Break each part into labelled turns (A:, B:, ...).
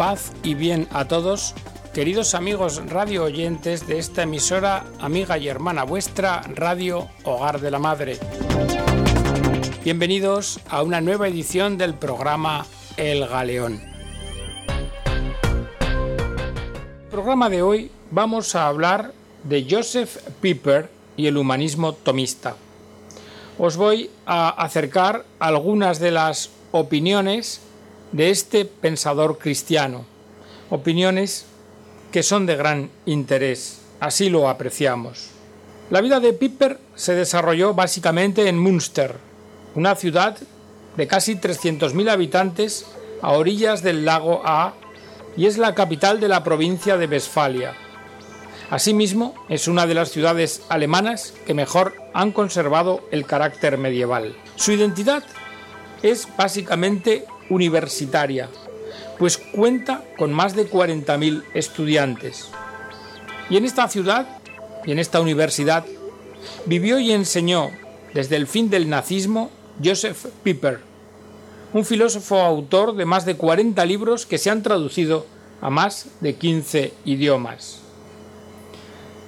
A: Paz y bien a todos, queridos amigos radio oyentes de esta emisora, amiga y hermana vuestra, Radio Hogar de la Madre. Bienvenidos a una nueva edición del programa El Galeón. el programa de hoy vamos a hablar de Joseph Piper y el humanismo tomista. Os voy a acercar algunas de las opiniones de este pensador cristiano, opiniones que son de gran interés, así lo apreciamos. La vida de Piper se desarrolló básicamente en Münster, una ciudad de casi 300.000 habitantes a orillas del lago A y es la capital de la provincia de Westfalia. Asimismo, es una de las ciudades alemanas que mejor han conservado el carácter medieval. Su identidad es básicamente universitaria, pues cuenta con más de 40.000 estudiantes. Y en esta ciudad y en esta universidad vivió y enseñó desde el fin del nazismo Joseph Piper, un filósofo autor de más de 40 libros que se han traducido a más de 15 idiomas.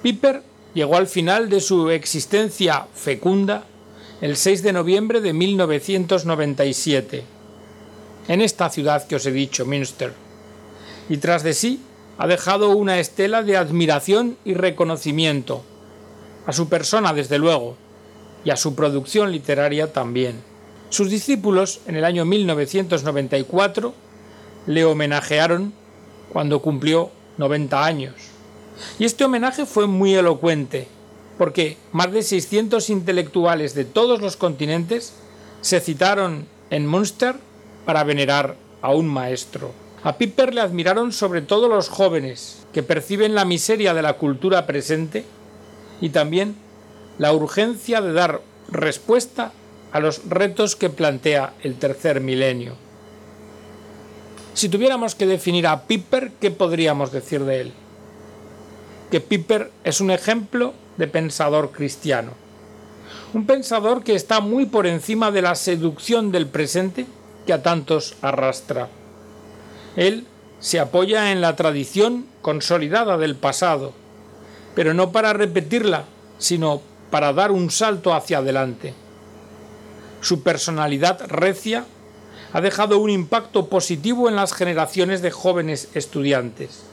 A: Piper llegó al final de su existencia fecunda el 6 de noviembre de 1997 en esta ciudad que os he dicho, Münster, y tras de sí ha dejado una estela de admiración y reconocimiento, a su persona desde luego, y a su producción literaria también. Sus discípulos, en el año 1994, le homenajearon cuando cumplió 90 años. Y este homenaje fue muy elocuente, porque más de 600 intelectuales de todos los continentes se citaron en Münster para venerar a un maestro. A Piper le admiraron sobre todo los jóvenes, que perciben la miseria de la cultura presente y también la urgencia de dar respuesta a los retos que plantea el tercer milenio. Si tuviéramos que definir a Piper, ¿qué podríamos decir de él? Que Piper es un ejemplo de pensador cristiano. Un pensador que está muy por encima de la seducción del presente que a tantos arrastra. Él se apoya en la tradición consolidada del pasado, pero no para repetirla, sino para dar un salto hacia adelante. Su personalidad recia ha dejado un impacto positivo en las generaciones de jóvenes estudiantes.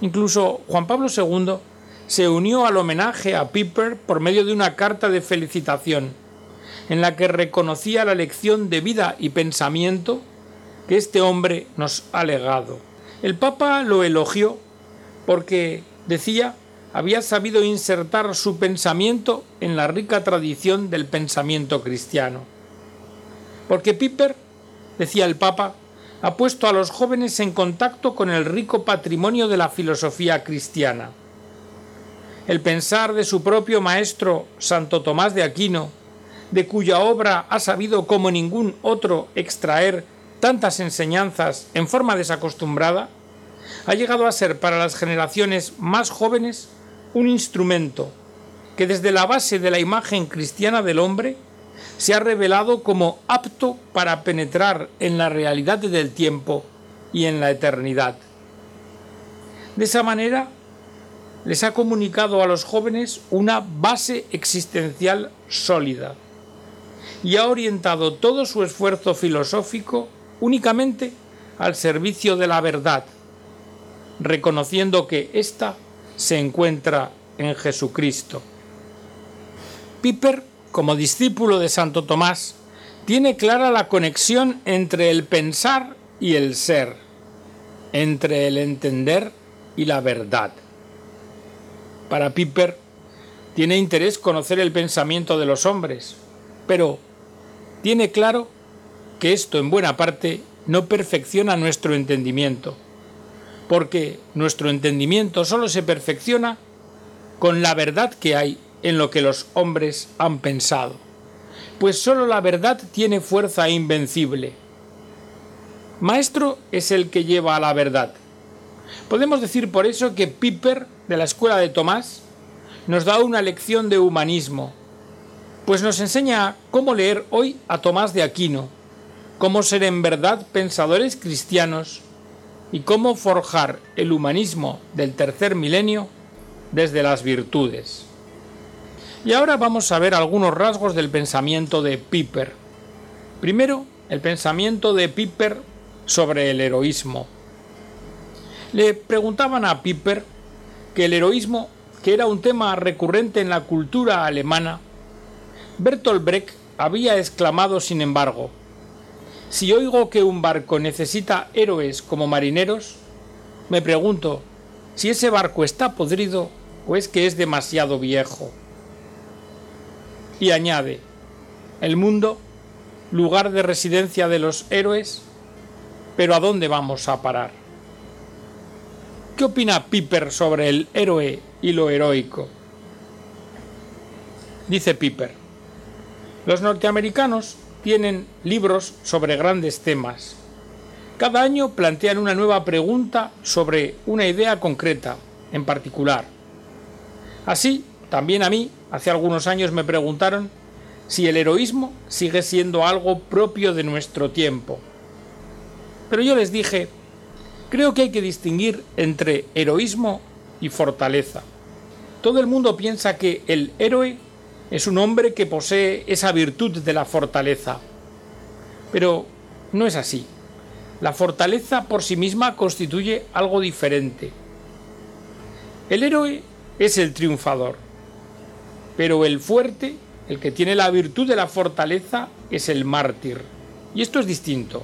A: Incluso Juan Pablo II se unió al homenaje a Piper por medio de una carta de felicitación en la que reconocía la lección de vida y pensamiento que este hombre nos ha legado. El Papa lo elogió porque, decía, había sabido insertar su pensamiento en la rica tradición del pensamiento cristiano. Porque Piper, decía el Papa, ha puesto a los jóvenes en contacto con el rico patrimonio de la filosofía cristiana. El pensar de su propio maestro Santo Tomás de Aquino, de cuya obra ha sabido como ningún otro extraer tantas enseñanzas en forma desacostumbrada, ha llegado a ser para las generaciones más jóvenes un instrumento que desde la base de la imagen cristiana del hombre se ha revelado como apto para penetrar en la realidad del tiempo y en la eternidad. De esa manera, les ha comunicado a los jóvenes una base existencial sólida y ha orientado todo su esfuerzo filosófico únicamente al servicio de la verdad, reconociendo que ésta se encuentra en Jesucristo. Piper, como discípulo de Santo Tomás, tiene clara la conexión entre el pensar y el ser, entre el entender y la verdad. Para Piper, tiene interés conocer el pensamiento de los hombres, pero tiene claro que esto en buena parte no perfecciona nuestro entendimiento, porque nuestro entendimiento solo se perfecciona con la verdad que hay en lo que los hombres han pensado, pues solo la verdad tiene fuerza invencible. Maestro es el que lleva a la verdad. Podemos decir por eso que Piper, de la escuela de Tomás, nos da una lección de humanismo, pues nos enseña cómo leer hoy a Tomás de Aquino, cómo ser en verdad pensadores cristianos y cómo forjar el humanismo del tercer milenio desde las virtudes. Y ahora vamos a ver algunos rasgos del pensamiento de Piper. Primero, el pensamiento de Piper sobre el heroísmo. Le preguntaban a Piper que el heroísmo, que era un tema recurrente en la cultura alemana, Bertolt Brecht había exclamado sin embargo, si oigo que un barco necesita héroes como marineros, me pregunto si ese barco está podrido o es que es demasiado viejo. Y añade, el mundo, lugar de residencia de los héroes, pero ¿a dónde vamos a parar? ¿Qué opina Piper sobre el héroe y lo heroico? Dice Piper, los norteamericanos tienen libros sobre grandes temas. Cada año plantean una nueva pregunta sobre una idea concreta, en particular. Así, también a mí, hace algunos años me preguntaron si el heroísmo sigue siendo algo propio de nuestro tiempo. Pero yo les dije, creo que hay que distinguir entre heroísmo y fortaleza. Todo el mundo piensa que el héroe es un hombre que posee esa virtud de la fortaleza. Pero no es así. La fortaleza por sí misma constituye algo diferente. El héroe es el triunfador, pero el fuerte, el que tiene la virtud de la fortaleza, es el mártir. Y esto es distinto.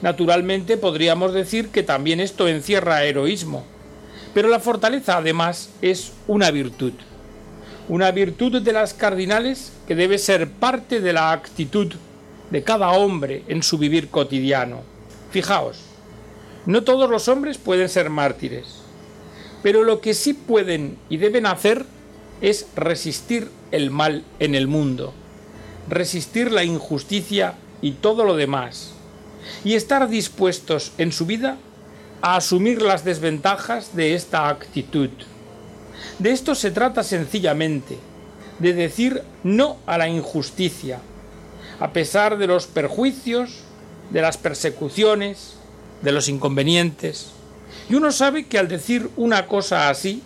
A: Naturalmente podríamos decir que también esto encierra heroísmo, pero la fortaleza además es una virtud una virtud de las cardinales que debe ser parte de la actitud de cada hombre en su vivir cotidiano. Fijaos, no todos los hombres pueden ser mártires, pero lo que sí pueden y deben hacer es resistir el mal en el mundo, resistir la injusticia y todo lo demás, y estar dispuestos en su vida a asumir las desventajas de esta actitud. De esto se trata sencillamente, de decir no a la injusticia, a pesar de los perjuicios, de las persecuciones, de los inconvenientes. Y uno sabe que al decir una cosa así,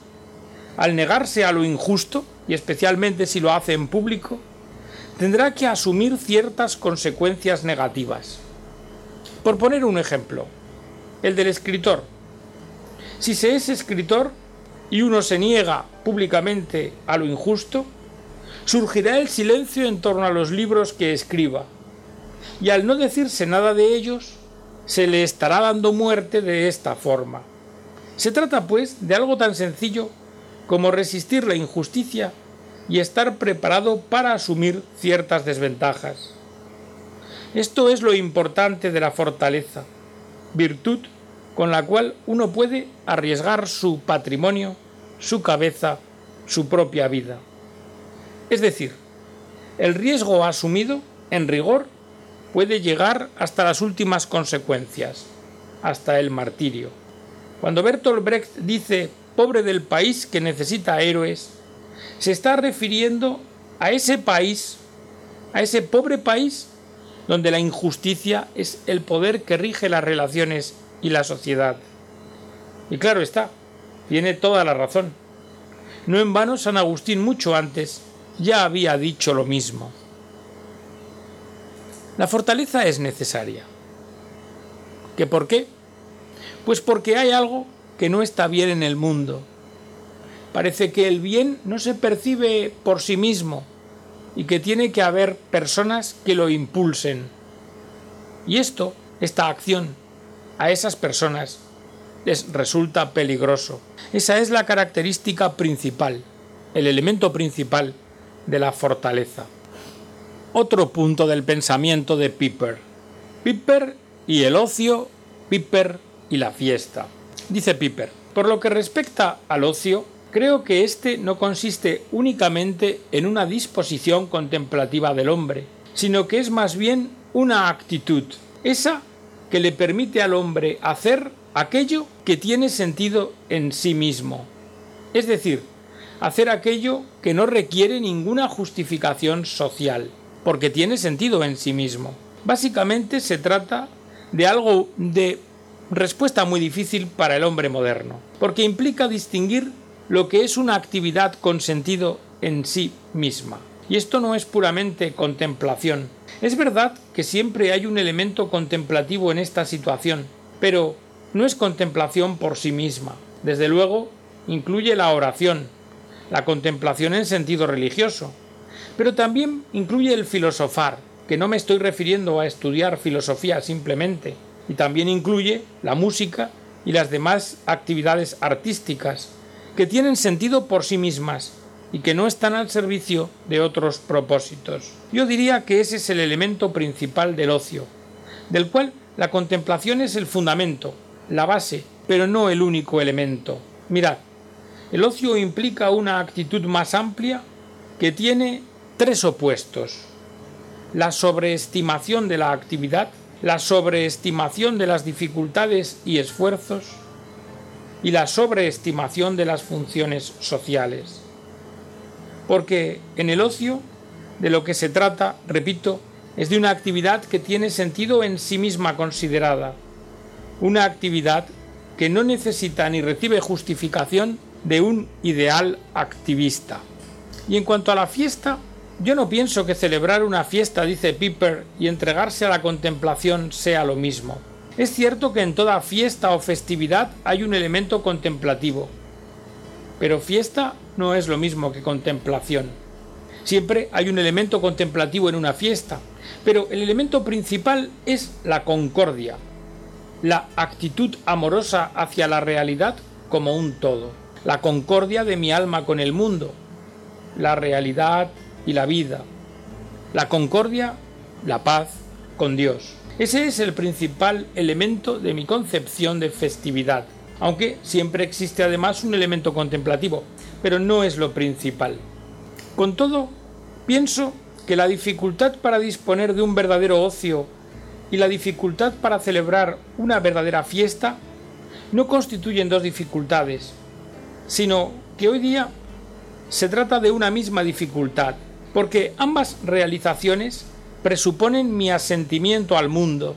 A: al negarse a lo injusto, y especialmente si lo hace en público, tendrá que asumir ciertas consecuencias negativas. Por poner un ejemplo, el del escritor. Si se es escritor, y uno se niega públicamente a lo injusto, surgirá el silencio en torno a los libros que escriba, y al no decirse nada de ellos, se le estará dando muerte de esta forma. Se trata, pues, de algo tan sencillo como resistir la injusticia y estar preparado para asumir ciertas desventajas. Esto es lo importante de la fortaleza, virtud con la cual uno puede arriesgar su patrimonio, su cabeza, su propia vida. Es decir, el riesgo asumido, en rigor, puede llegar hasta las últimas consecuencias, hasta el martirio. Cuando Bertolt Brecht dice pobre del país que necesita héroes, se está refiriendo a ese país, a ese pobre país donde la injusticia es el poder que rige las relaciones y la sociedad. Y claro está, tiene toda la razón. No en vano San Agustín mucho antes ya había dicho lo mismo. La fortaleza es necesaria. ¿Qué por qué? Pues porque hay algo que no está bien en el mundo. Parece que el bien no se percibe por sí mismo y que tiene que haber personas que lo impulsen. Y esto, esta acción, a esas personas les resulta peligroso. Esa es la característica principal, el elemento principal de la fortaleza. Otro punto del pensamiento de Piper. Piper y el ocio, Piper y la fiesta. Dice Piper, por lo que respecta al ocio, creo que éste no consiste únicamente en una disposición contemplativa del hombre, sino que es más bien una actitud, esa que le permite al hombre hacer aquello que tiene sentido en sí mismo. Es decir, hacer aquello que no requiere ninguna justificación social, porque tiene sentido en sí mismo. Básicamente se trata de algo de respuesta muy difícil para el hombre moderno, porque implica distinguir lo que es una actividad con sentido en sí misma. Y esto no es puramente contemplación. Es verdad que siempre hay un elemento contemplativo en esta situación, pero no es contemplación por sí misma. Desde luego, incluye la oración, la contemplación en sentido religioso, pero también incluye el filosofar, que no me estoy refiriendo a estudiar filosofía simplemente, y también incluye la música y las demás actividades artísticas, que tienen sentido por sí mismas y que no están al servicio de otros propósitos. Yo diría que ese es el elemento principal del ocio, del cual la contemplación es el fundamento, la base, pero no el único elemento. Mirad, el ocio implica una actitud más amplia que tiene tres opuestos. La sobreestimación de la actividad, la sobreestimación de las dificultades y esfuerzos y la sobreestimación de las funciones sociales. Porque en el ocio de lo que se trata, repito, es de una actividad que tiene sentido en sí misma considerada, una actividad que no necesita ni recibe justificación de un ideal activista. Y en cuanto a la fiesta, yo no pienso que celebrar una fiesta, dice Piper, y entregarse a la contemplación sea lo mismo. Es cierto que en toda fiesta o festividad hay un elemento contemplativo, pero fiesta no es lo mismo que contemplación. Siempre hay un elemento contemplativo en una fiesta, pero el elemento principal es la concordia, la actitud amorosa hacia la realidad como un todo, la concordia de mi alma con el mundo, la realidad y la vida, la concordia, la paz con Dios. Ese es el principal elemento de mi concepción de festividad, aunque siempre existe además un elemento contemplativo, pero no es lo principal. Con todo, pienso que la dificultad para disponer de un verdadero ocio y la dificultad para celebrar una verdadera fiesta no constituyen dos dificultades, sino que hoy día se trata de una misma dificultad, porque ambas realizaciones presuponen mi asentimiento al mundo,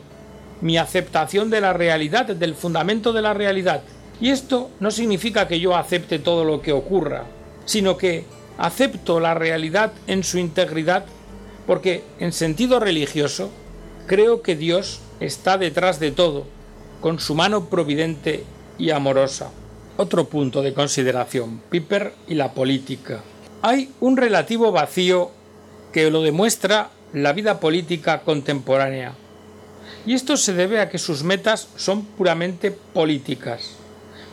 A: mi aceptación de la realidad, del fundamento de la realidad. Y esto no significa que yo acepte todo lo que ocurra, sino que acepto la realidad en su integridad porque en sentido religioso creo que Dios está detrás de todo, con su mano providente y amorosa. Otro punto de consideración, Piper y la política. Hay un relativo vacío que lo demuestra la vida política contemporánea. Y esto se debe a que sus metas son puramente políticas,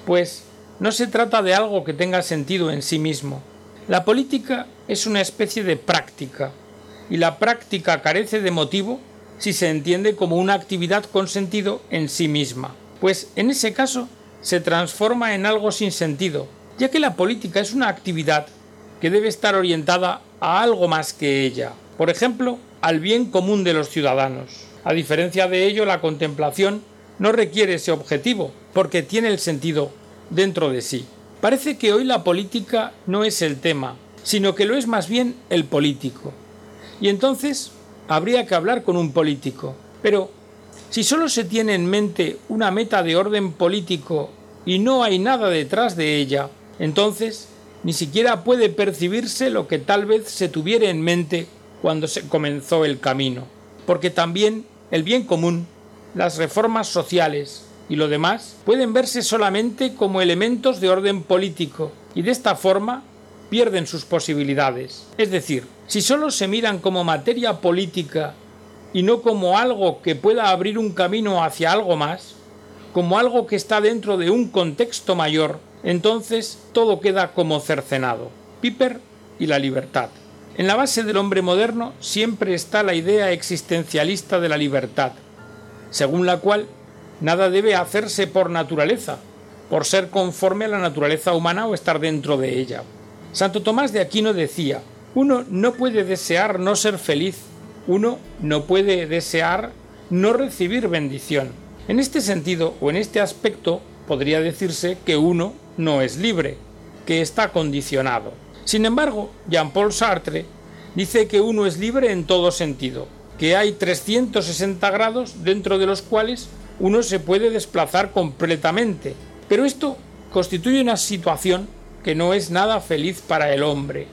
A: pues no se trata de algo que tenga sentido en sí mismo. La política es una especie de práctica, y la práctica carece de motivo si se entiende como una actividad con sentido en sí misma, pues en ese caso se transforma en algo sin sentido, ya que la política es una actividad que debe estar orientada a algo más que ella. Por ejemplo, al bien común de los ciudadanos. A diferencia de ello, la contemplación no requiere ese objetivo, porque tiene el sentido dentro de sí. Parece que hoy la política no es el tema, sino que lo es más bien el político. Y entonces habría que hablar con un político. Pero si solo se tiene en mente una meta de orden político y no hay nada detrás de ella, entonces ni siquiera puede percibirse lo que tal vez se tuviera en mente cuando se comenzó el camino, porque también el bien común, las reformas sociales y lo demás pueden verse solamente como elementos de orden político y de esta forma pierden sus posibilidades. Es decir, si solo se miran como materia política y no como algo que pueda abrir un camino hacia algo más, como algo que está dentro de un contexto mayor, entonces todo queda como cercenado. Piper y la libertad. En la base del hombre moderno siempre está la idea existencialista de la libertad, según la cual nada debe hacerse por naturaleza, por ser conforme a la naturaleza humana o estar dentro de ella. Santo Tomás de Aquino decía, uno no puede desear no ser feliz, uno no puede desear no recibir bendición. En este sentido o en este aspecto podría decirse que uno no es libre, que está condicionado. Sin embargo, Jean-Paul Sartre dice que uno es libre en todo sentido, que hay 360 grados dentro de los cuales uno se puede desplazar completamente, pero esto constituye una situación que no es nada feliz para el hombre,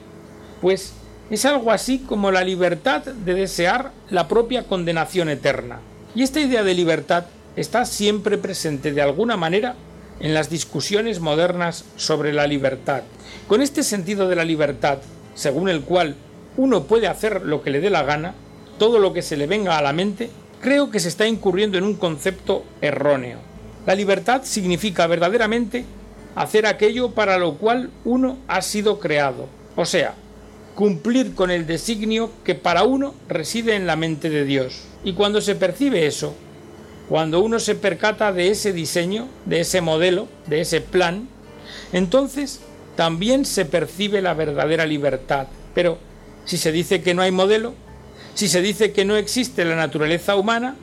A: pues es algo así como la libertad de desear la propia condenación eterna. Y esta idea de libertad está siempre presente de alguna manera en las discusiones modernas sobre la libertad. Con este sentido de la libertad, según el cual uno puede hacer lo que le dé la gana, todo lo que se le venga a la mente, creo que se está incurriendo en un concepto erróneo. La libertad significa verdaderamente hacer aquello para lo cual uno ha sido creado, o sea, cumplir con el designio que para uno reside en la mente de Dios. Y cuando se percibe eso, cuando uno se percata de ese diseño, de ese modelo, de ese plan, entonces también se percibe la verdadera libertad. Pero si se dice que no hay modelo, si se dice que no existe la naturaleza humana,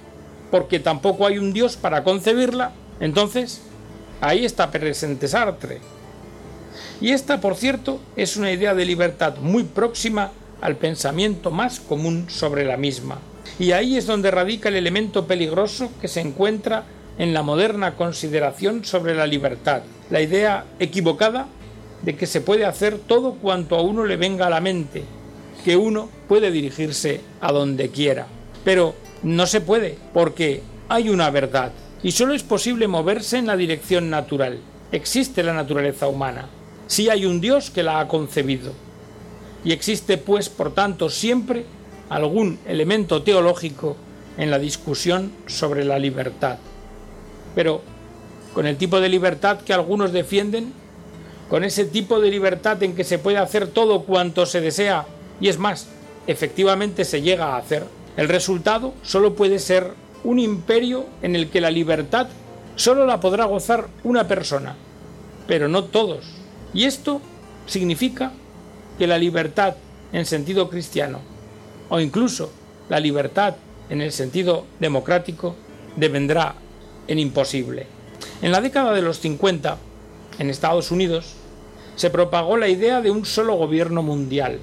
A: porque tampoco hay un Dios para concebirla, entonces ahí está presente Sartre. Y esta, por cierto, es una idea de libertad muy próxima al pensamiento más común sobre la misma. Y ahí es donde radica el elemento peligroso que se encuentra en la moderna consideración sobre la libertad, la idea equivocada de que se puede hacer todo cuanto a uno le venga a la mente, que uno puede dirigirse a donde quiera. Pero no se puede, porque hay una verdad, y solo es posible moverse en la dirección natural. Existe la naturaleza humana, sí hay un Dios que la ha concebido, y existe pues, por tanto, siempre algún elemento teológico en la discusión sobre la libertad. Pero con el tipo de libertad que algunos defienden, con ese tipo de libertad en que se puede hacer todo cuanto se desea, y es más, efectivamente se llega a hacer, el resultado solo puede ser un imperio en el que la libertad solo la podrá gozar una persona, pero no todos. Y esto significa que la libertad en sentido cristiano o incluso la libertad en el sentido democrático devendrá en imposible. En la década de los 50, en Estados Unidos, se propagó la idea de un solo gobierno mundial.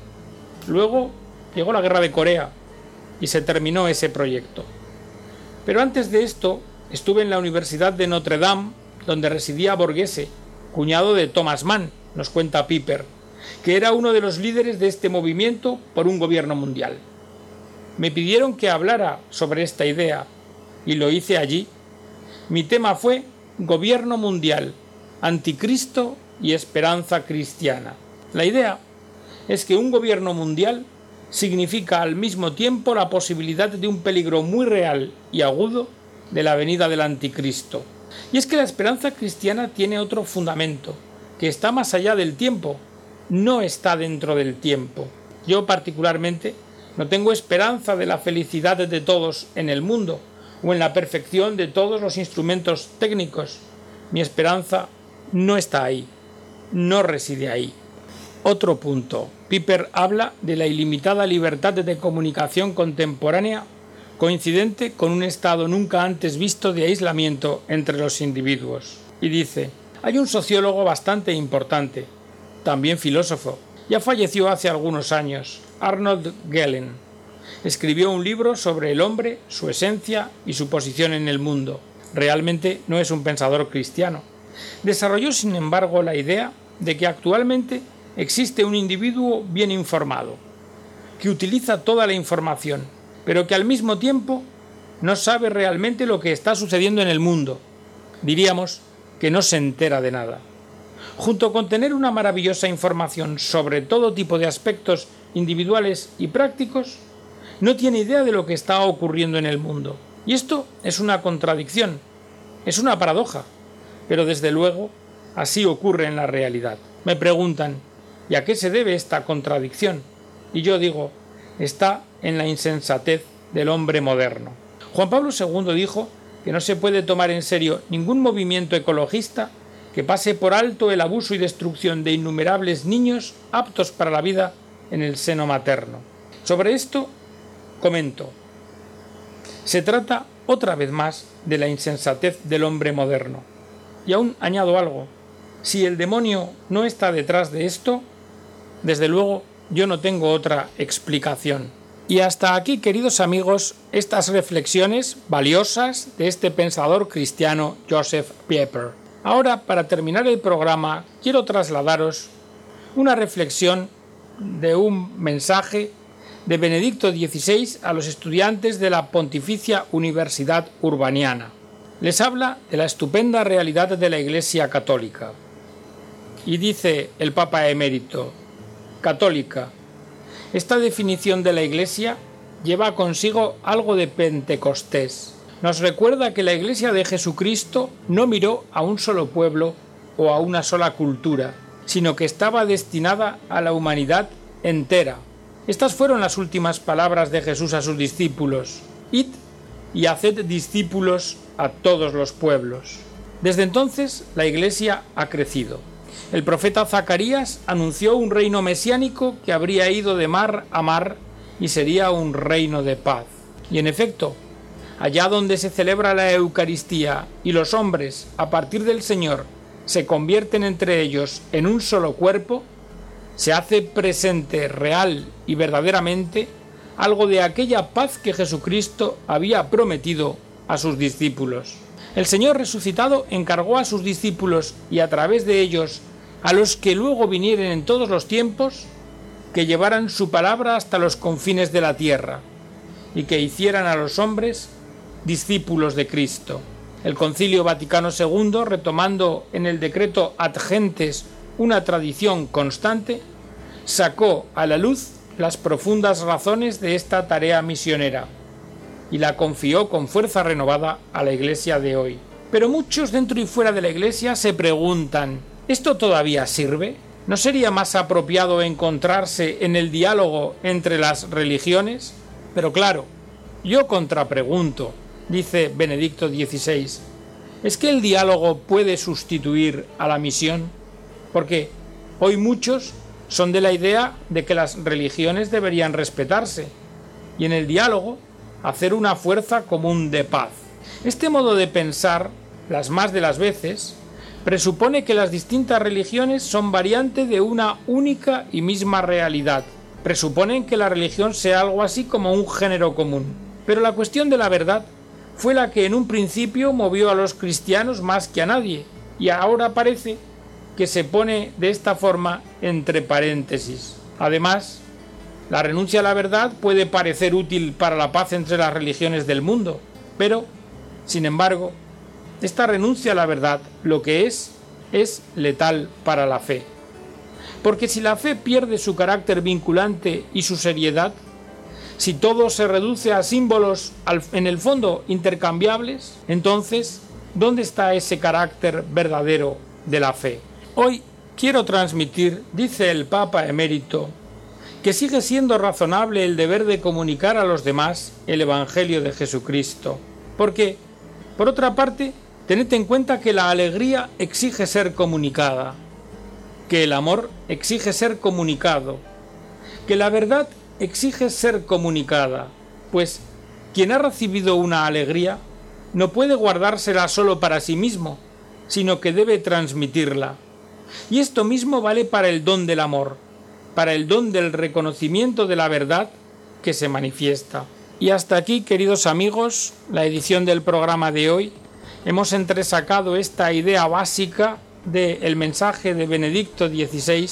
A: Luego llegó la guerra de Corea y se terminó ese proyecto. Pero antes de esto estuve en la Universidad de Notre Dame, donde residía Borghese, cuñado de Thomas Mann, nos cuenta Piper, que era uno de los líderes de este movimiento por un gobierno mundial. Me pidieron que hablara sobre esta idea y lo hice allí. Mi tema fue Gobierno Mundial, Anticristo y Esperanza Cristiana. La idea es que un gobierno mundial significa al mismo tiempo la posibilidad de un peligro muy real y agudo de la venida del anticristo. Y es que la esperanza cristiana tiene otro fundamento, que está más allá del tiempo, no está dentro del tiempo. Yo particularmente no tengo esperanza de la felicidad de todos en el mundo o en la perfección de todos los instrumentos técnicos. Mi esperanza no está ahí, no reside ahí. Otro punto. Piper habla de la ilimitada libertad de comunicación contemporánea coincidente con un estado nunca antes visto de aislamiento entre los individuos. Y dice, hay un sociólogo bastante importante, también filósofo, ya falleció hace algunos años, Arnold Gellen. Escribió un libro sobre el hombre, su esencia y su posición en el mundo. Realmente no es un pensador cristiano. Desarrolló, sin embargo, la idea de que actualmente existe un individuo bien informado, que utiliza toda la información, pero que al mismo tiempo no sabe realmente lo que está sucediendo en el mundo. Diríamos que no se entera de nada. Junto con tener una maravillosa información sobre todo tipo de aspectos individuales y prácticos, no tiene idea de lo que está ocurriendo en el mundo. Y esto es una contradicción, es una paradoja, pero desde luego así ocurre en la realidad. Me preguntan, ¿y a qué se debe esta contradicción? Y yo digo, está en la insensatez del hombre moderno. Juan Pablo II dijo que no se puede tomar en serio ningún movimiento ecologista que pase por alto el abuso y destrucción de innumerables niños aptos para la vida en el seno materno. Sobre esto comento. Se trata otra vez más de la insensatez del hombre moderno. Y aún añado algo. Si el demonio no está detrás de esto, desde luego yo no tengo otra explicación. Y hasta aquí, queridos amigos, estas reflexiones valiosas de este pensador cristiano Joseph Pieper. Ahora, para terminar el programa, quiero trasladaros una reflexión de un mensaje de Benedicto XVI a los estudiantes de la Pontificia Universidad Urbaniana. Les habla de la estupenda realidad de la Iglesia Católica. Y dice el Papa emérito, católica, esta definición de la Iglesia lleva consigo algo de Pentecostés. Nos recuerda que la Iglesia de Jesucristo no miró a un solo pueblo o a una sola cultura, sino que estaba destinada a la humanidad entera. Estas fueron las últimas palabras de Jesús a sus discípulos. Id y haced discípulos a todos los pueblos. Desde entonces la Iglesia ha crecido. El profeta Zacarías anunció un reino mesiánico que habría ido de mar a mar y sería un reino de paz. Y en efecto, allá donde se celebra la Eucaristía y los hombres, a partir del Señor, se convierten entre ellos en un solo cuerpo, se hace presente real y verdaderamente algo de aquella paz que Jesucristo había prometido a sus discípulos. El Señor resucitado encargó a sus discípulos y a través de ellos a los que luego vinieren en todos los tiempos, que llevaran su palabra hasta los confines de la tierra, y que hicieran a los hombres discípulos de Cristo. El Concilio Vaticano II, retomando en el decreto ad gentes una tradición constante, sacó a la luz las profundas razones de esta tarea misionera y la confió con fuerza renovada a la Iglesia de hoy. Pero muchos dentro y fuera de la Iglesia se preguntan ¿Esto todavía sirve? ¿No sería más apropiado encontrarse en el diálogo entre las religiones? Pero claro, yo contrapregunto, dice Benedicto XVI, ¿es que el diálogo puede sustituir a la misión? Porque hoy muchos son de la idea de que las religiones deberían respetarse y en el diálogo hacer una fuerza común de paz. Este modo de pensar, las más de las veces, presupone que las distintas religiones son variantes de una única y misma realidad. Presuponen que la religión sea algo así como un género común. Pero la cuestión de la verdad fue la que en un principio movió a los cristianos más que a nadie, y ahora parece que se pone de esta forma entre paréntesis. Además, la renuncia a la verdad puede parecer útil para la paz entre las religiones del mundo, pero, sin embargo, esta renuncia a la verdad lo que es es letal para la fe. Porque si la fe pierde su carácter vinculante y su seriedad, si todo se reduce a símbolos en el fondo intercambiables, entonces, ¿dónde está ese carácter verdadero de la fe? Hoy quiero transmitir, dice el Papa emérito, que sigue siendo razonable el deber de comunicar a los demás el Evangelio de Jesucristo. Porque, por otra parte, Tened en cuenta que la alegría exige ser comunicada, que el amor exige ser comunicado, que la verdad exige ser comunicada, pues quien ha recibido una alegría no puede guardársela solo para sí mismo, sino que debe transmitirla. Y esto mismo vale para el don del amor, para el don del reconocimiento de la verdad que se manifiesta. Y hasta aquí, queridos amigos, la edición del programa de hoy hemos entresacado esta idea básica del mensaje de Benedicto XVI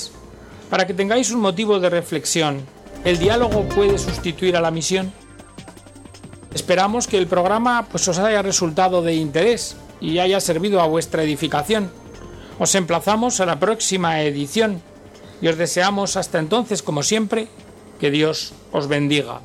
A: para que tengáis un motivo de reflexión. ¿El diálogo puede sustituir a la misión? Esperamos que el programa pues, os haya resultado de interés y haya servido a vuestra edificación. Os emplazamos a la próxima edición y os deseamos hasta entonces, como siempre, que Dios os bendiga.